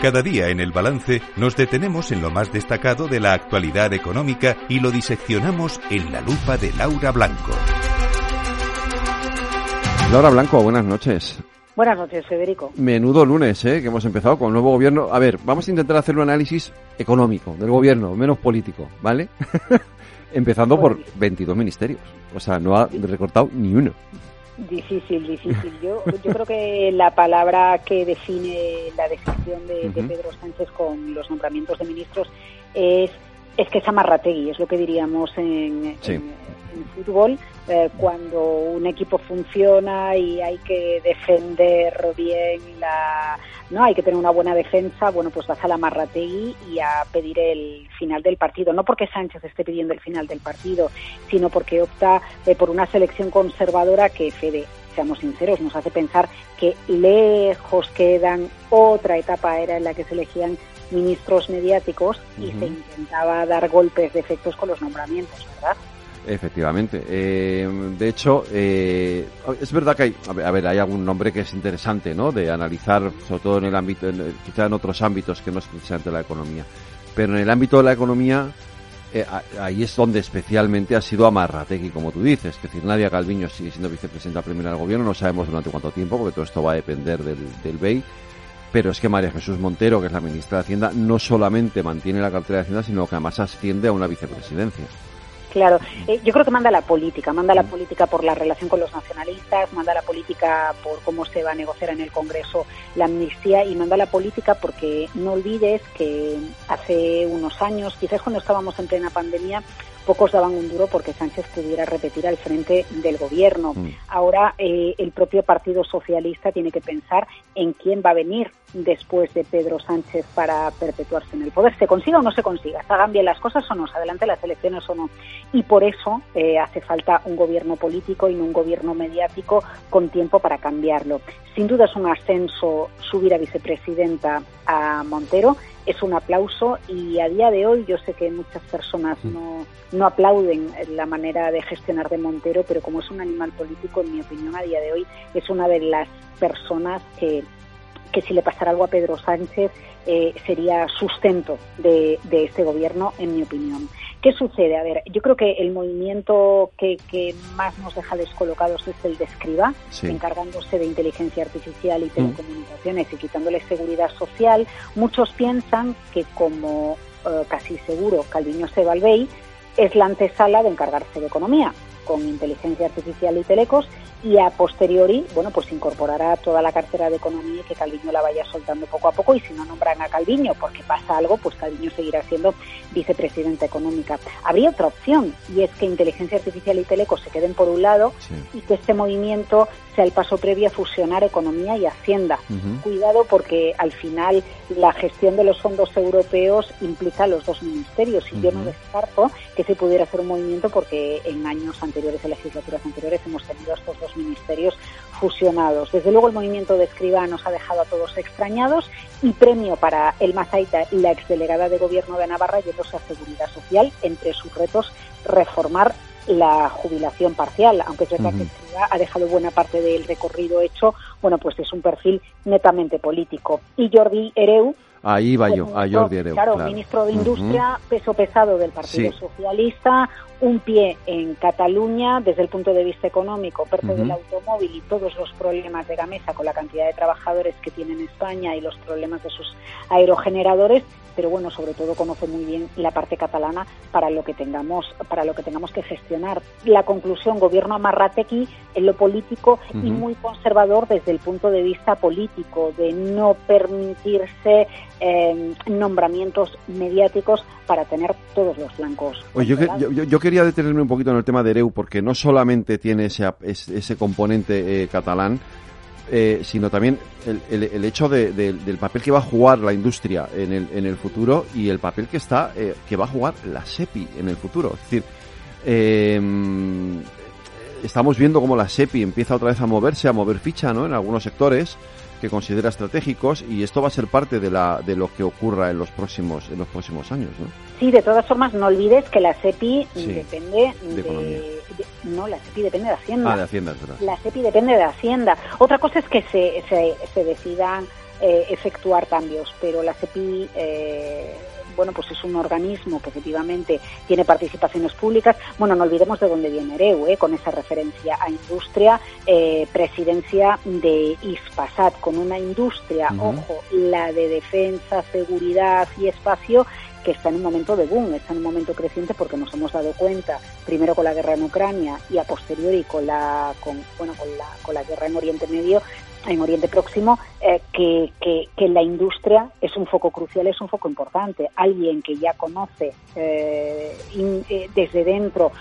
Cada día en el balance nos detenemos en lo más destacado de la actualidad económica y lo diseccionamos en la lupa de Laura Blanco. Laura Blanco, buenas noches. Buenas noches, Federico. Menudo lunes, ¿eh? que hemos empezado con el nuevo gobierno. A ver, vamos a intentar hacer un análisis económico del gobierno, menos político, ¿vale? Empezando por 22 ministerios. O sea, no ha recortado ni uno. Difícil, difícil. Yo, yo creo que la palabra que define la decisión de, Pedro Sánchez con los nombramientos de ministros es, es que es amarrategui, es lo que diríamos en, en fútbol, eh, cuando un equipo funciona y hay que defender bien la, no, hay que tener una buena defensa, bueno, pues vas a la Marrategui y a pedir el final del partido, no porque Sánchez esté pidiendo el final del partido, sino porque opta eh, por una selección conservadora que Fede seamos sinceros, nos hace pensar que lejos quedan otra etapa era en la que se elegían ministros mediáticos y se intentaba dar golpes de efectos con los nombramientos, ¿verdad? Efectivamente. Eh, de hecho, eh, es verdad que hay, a ver, hay algún nombre que es interesante, ¿no? De analizar, sobre todo en el ámbito, quizá en otros ámbitos que no es precisamente la economía. Pero en el ámbito de la economía, eh, ahí es donde especialmente ha sido Amarrategui, como tú dices. Es decir, Nadia Calviño sigue siendo vicepresidenta primera del gobierno, no sabemos durante cuánto tiempo, porque todo esto va a depender del, del BEI. Pero es que María Jesús Montero, que es la ministra de Hacienda, no solamente mantiene la cartera de Hacienda, sino que además asciende a una vicepresidencia. Claro, eh, yo creo que manda la política, manda la política por la relación con los nacionalistas, manda la política por cómo se va a negociar en el Congreso la amnistía y manda la política porque no olvides que hace unos años, quizás cuando estábamos en plena pandemia, pocos daban un duro porque Sánchez pudiera repetir al frente del gobierno. Mm. Ahora eh, el propio Partido Socialista tiene que pensar en quién va a venir después de Pedro Sánchez para perpetuarse en el poder. ¿Se consiga o no se consiga? ¿Se hagan bien las cosas o no? ¿Se adelante las elecciones o no? Y por eso eh, hace falta un gobierno político y no un gobierno mediático con tiempo para cambiarlo. Sin duda es un ascenso subir a vicepresidenta a Montero es un aplauso y a día de hoy yo sé que muchas personas mm. no, no aplauden la manera de gestionar de Montero, pero como es un animal político, en mi opinión, a día de hoy es una de las personas que, que si le pasara algo a Pedro Sánchez eh, sería sustento de, de este gobierno, en mi opinión. ¿Qué sucede? A ver, yo creo que el movimiento que, más nos deja descolocados es el de Escriba, encargándose de inteligencia artificial y mm. telecomunicaciones y quitándole seguridad social. Muchos piensan que como eh, casi seguro Calviño Sebalbey es la antesala de encargarse de economía con inteligencia artificial y telecos y a posteriori, bueno, pues incorporará toda la cartera de economía y que Calviño la vaya soltando poco a poco y si no nombran a Calviño porque pasa algo, pues Calviño seguirá siendo vicepresidenta económica. Habría otra opción y es que inteligencia artificial y telecos se queden por un lado y que este movimiento sea el paso previo a fusionar economía y hacienda. Cuidado porque al final la gestión de los fondos europeos implica los dos ministerios y yo no descarto que se pudiera hacer un movimiento porque en años anteriores, en legislaturas anteriores, hemos tenido estos dos ministerios fusionados. Desde luego el movimiento de Escriba nos ha dejado a todos extrañados y premio para el Mazaita y la exdelegada de gobierno de Navarra yéndose a seguridad social, entre sus retos reformar la jubilación parcial, aunque es verdad que Escriba ha dejado buena parte del recorrido hecho, bueno, pues es un perfil netamente político. Y Jordi Ereu, Ahí va yo, a Jordi Ereu. Claro, ministro de Industria, peso pesado del Partido Socialista, un pie en Cataluña desde el punto de vista económico, parte del automóvil y todos los problemas de Gamesa con la cantidad de trabajadores que tiene en España y los problemas de sus aerogeneradores, pero bueno, sobre todo conoce muy bien la parte catalana para lo que tengamos para lo que tengamos que gestionar. La conclusión, gobierno amarratequi en lo político y muy conservador desde el punto de vista político, de no permitirse eh, nombramientos mediáticos para tener todos los blancos. yo, yo, quería detenerme un poquito en el tema de Ereu, porque no solamente tiene ese, ese componente eh, catalán, eh, sino también el, el, hecho de, del papel que va a jugar la industria en el, en el futuro y el papel que está eh, que va a jugar la SEPI en el futuro. Es decir, eh, estamos viendo cómo la SEPI empieza otra vez a moverse, a mover ficha, ¿no? En algunos sectores que considera estratégicos y esto va a ser parte de, la, de lo que ocurra en los próximos en los próximos años, ¿no? Sí, de todas formas no olvides que la SEPI depende de, no, la SEPI depende de Hacienda. Ah, de Hacienda, La SEPI depende de Hacienda. Otra cosa es que se, se, se decidan efectuar cambios, pero la CEPI bueno, pues es un organismo que efectivamente tiene participaciones públicas. Bueno, no olvidemos de dónde viene Ereu, ¿eh? con esa referencia a industria, eh, presidencia de ISPASAT, con una industria, ojo, la de defensa, seguridad y espacio, que está en un momento de boom, está en un momento creciente porque nos hemos dado cuenta, primero con la guerra en Ucrania y a posteriori con la, con, bueno, con la, con la guerra en Oriente Medio, en Oriente Próximo, eh, que, que, la industria es un foco crucial, es un foco importante. Alguien que ya conoce eh, eh, desde dentro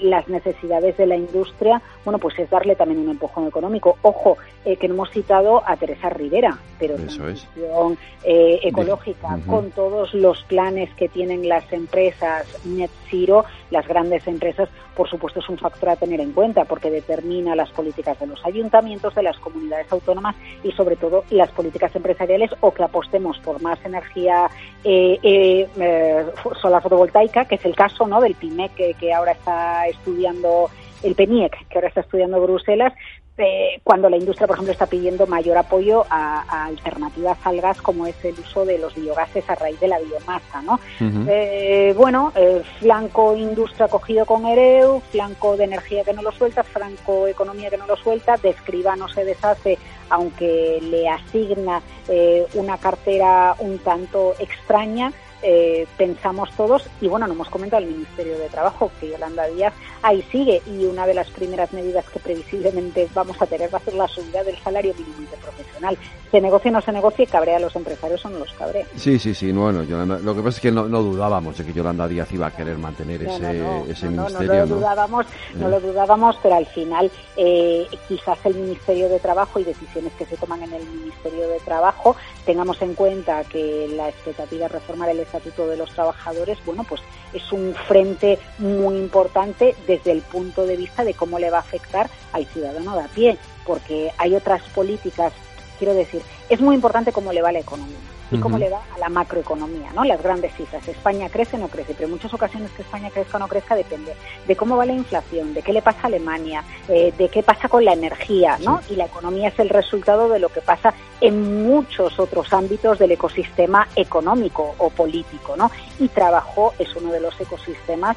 las necesidades de la industria, bueno, pues es darle también un empujón económico. Ojo, que no hemos citado a Teresa Rivera, pero Eso transición ecológica, con todos los planes que tienen las empresas Net Zero, las grandes empresas, por supuesto es un factor a tener en cuenta porque determina las políticas de los ayuntamientos, de las comunidades autónomas y sobre todo las políticas empresariales o que apostemos por más energía eh, eh, eh, solar fotovoltaica, que es el caso ¿no? del PIMEC que, que ahora está estudiando el PENIEC, que ahora está estudiando Bruselas, eh, cuando la industria, por ejemplo, está pidiendo mayor apoyo a, alternativas al gas, como es el uso de los biogases a raíz de la biomasa, ¿no? eh, bueno, eh, flanco industria cogido con EREU, flanco de energía que no lo suelta, flanco economía que no lo suelta, de escriba no se deshace, aunque le asigna eh, una cartera un tanto extraña, eh, pensamos todos, y bueno, no hemos comentado el Ministerio de Trabajo, que Yolanda Díaz ahí sigue, y una de las primeras medidas que previsiblemente vamos a tener va a ser la subida del salario mínimo interprofesional. Se negocie o no se negocie, cabrea a los empresarios o no los cabrea. Sí, sí, sí, bueno, lo que pasa es que no, dudábamos de que Yolanda Díaz iba a querer mantener ese, ese ministerio. No, lo dudábamos, no lo dudábamos, pero al final eh, quizás el Ministerio de Trabajo y decisiones que se toman en el Ministerio de Trabajo tengamos en cuenta que la expectativa es reformar el Estatuto de los Trabajadores, bueno, pues es un frente muy importante desde el punto de vista de cómo le va a afectar al ciudadano de a pie, porque hay otras políticas, quiero decir, es muy importante cómo le va la economía y cómo le va a la macroeconomía, ¿no? Las grandes cifras. España crece o no crece, pero en muchas ocasiones que España crezca o no crezca depende de cómo va la inflación, de qué le pasa a Alemania, eh, de qué pasa con la energía, ¿no? Y la economía es el resultado de lo que pasa en muchos otros ámbitos del ecosistema económico o político, ¿no? Y trabajo es uno de los ecosistemas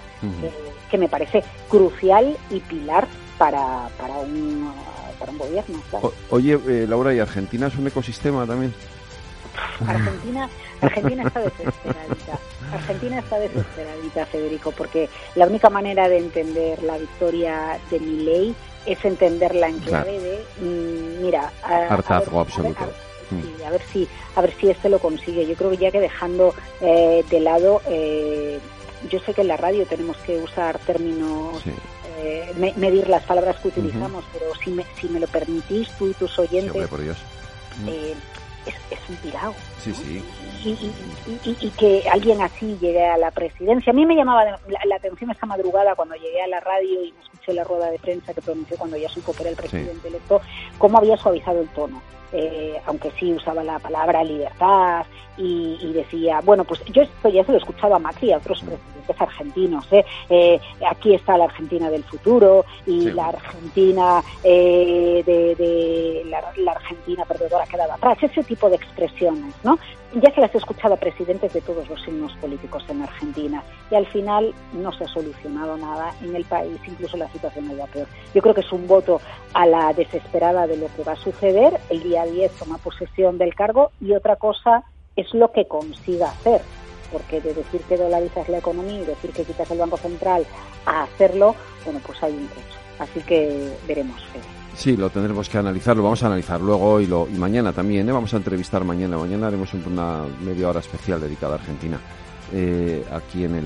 que me parece crucial y pilar para, para un para un gobierno. oye, eh, Laura, ¿y Argentina es un ecosistema también? Argentina, Argentina está desesperadita. Argentina está desesperadita, Federico, porque la única manera de entender la victoria de mi ley es entenderla en clave de, mm, mira, a, hartazgo absoluto. A ver, si, a ver si este lo consigue. Yo creo que ya que dejando eh, de lado, eh, yo sé que en la radio tenemos que usar términos eh, medir las palabras que utilizamos, pero si me, si me lo permitís, tú y tus oyentes, por Dios. Eh, es, un tirado. Sí, sí. Y, que alguien así llegue a la presidencia. A mí me llamaba la, atención esta madrugada cuando llegué a la radio y me escuché la rueda de prensa que pronunció cuando ya supo que era el presidente electo, cómo había suavizado el tono. Eh, aunque sí usaba la palabra libertad y, decía, bueno, pues yo esto ya se lo he escuchado a Macri y a otros presidentes argentinos, ¿eh? Eh, aquí está la Argentina del futuro y la Argentina de, de la, la, Argentina perdedora quedada atrás, ese tipo de expresiones, ¿no? Ya se las he escuchado a presidentes de todos los signos políticos en Argentina y al final no se ha solucionado nada en el país, incluso la situación es peor. Yo creo que es un voto a la desesperada de lo que va a suceder el día 10 toma posesión del cargo y otra cosa es lo que consiga hacer, porque de decir que dolarizas la economía y decir que quitas el Banco Central a hacerlo, bueno, pues hay un trecho. Así que veremos. Sí, lo tendremos que analizar, lo vamos a analizar luego y, lo, y mañana también, ¿eh? vamos a entrevistar mañana. Mañana haremos una media hora especial dedicada a Argentina. Eh, aquí en el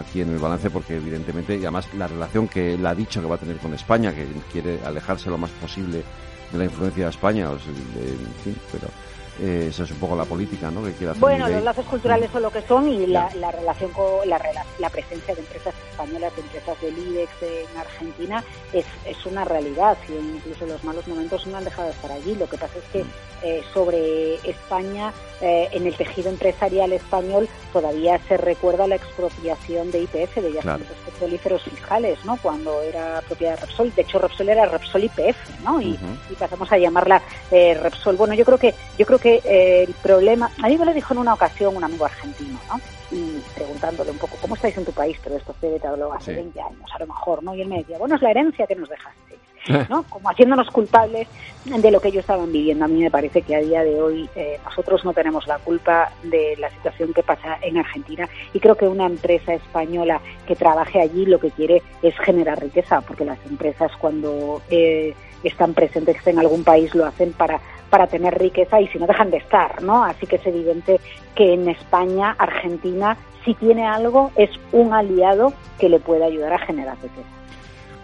aquí en el balance porque evidentemente y además la relación que él ha dicho que va a tener con España que quiere alejarse lo más posible de la influencia de España, o pero eh, esa es un poco la política ¿no? que quiere hacer Bueno, los lazos culturales son lo que son y la, relación con la, la, presencia de empresas españolas, de empresas del IBEX en Argentina es, es una realidad y incluso los malos momentos no han dejado de estar allí. Lo que pasa es que eh, sobre España, eh, en el tejido empresarial español, todavía se recuerda la expropiación de IPF, de yacimientos petrolíferos fiscales, ¿no? cuando era propiedad de Repsol. De hecho, Repsol era Repsol IPF, ¿no? y, y pasamos a llamarla Repsol. Bueno, yo creo que yo creo que que eh, el problema, a mí me lo dijo en una ocasión un amigo argentino, ¿no? Y preguntándole un poco, ¿cómo estáis en tu país? Pero esto se te habló hace 20 años, a lo mejor, ¿no? Y él me decía, bueno, es la herencia que nos dejaste. ¿no? Como haciéndonos culpables de lo que ellos estaban viviendo. A mí me parece que a día de hoy eh, nosotros no tenemos la culpa de la situación que pasa en Argentina y creo que una empresa española que trabaje allí lo que quiere es generar riqueza, porque las empresas cuando eh, están presentes en algún país lo hacen para para tener riqueza y si no dejan de estar, ¿no? Así que es evidente que en España, Argentina, si tiene algo, es un aliado que le puede ayudar a generar riqueza.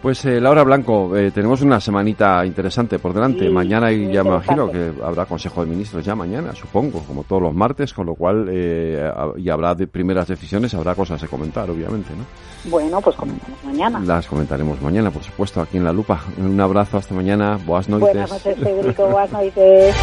Pues eh, Laura Blanco, eh, tenemos una semanita interesante por delante. mañana y ya me imagino que habrá Consejo de Ministros ya mañana, supongo, como todos los martes, con lo cual eh, y habrá de primeras decisiones, habrá cosas de comentar, obviamente, ¿no? Bueno, pues comentamos mañana. Las comentaremos mañana, por supuesto, aquí en La Lupa. Un abrazo, hasta mañana. Buenas noches. Buenas noches, Federico. Buenas noches.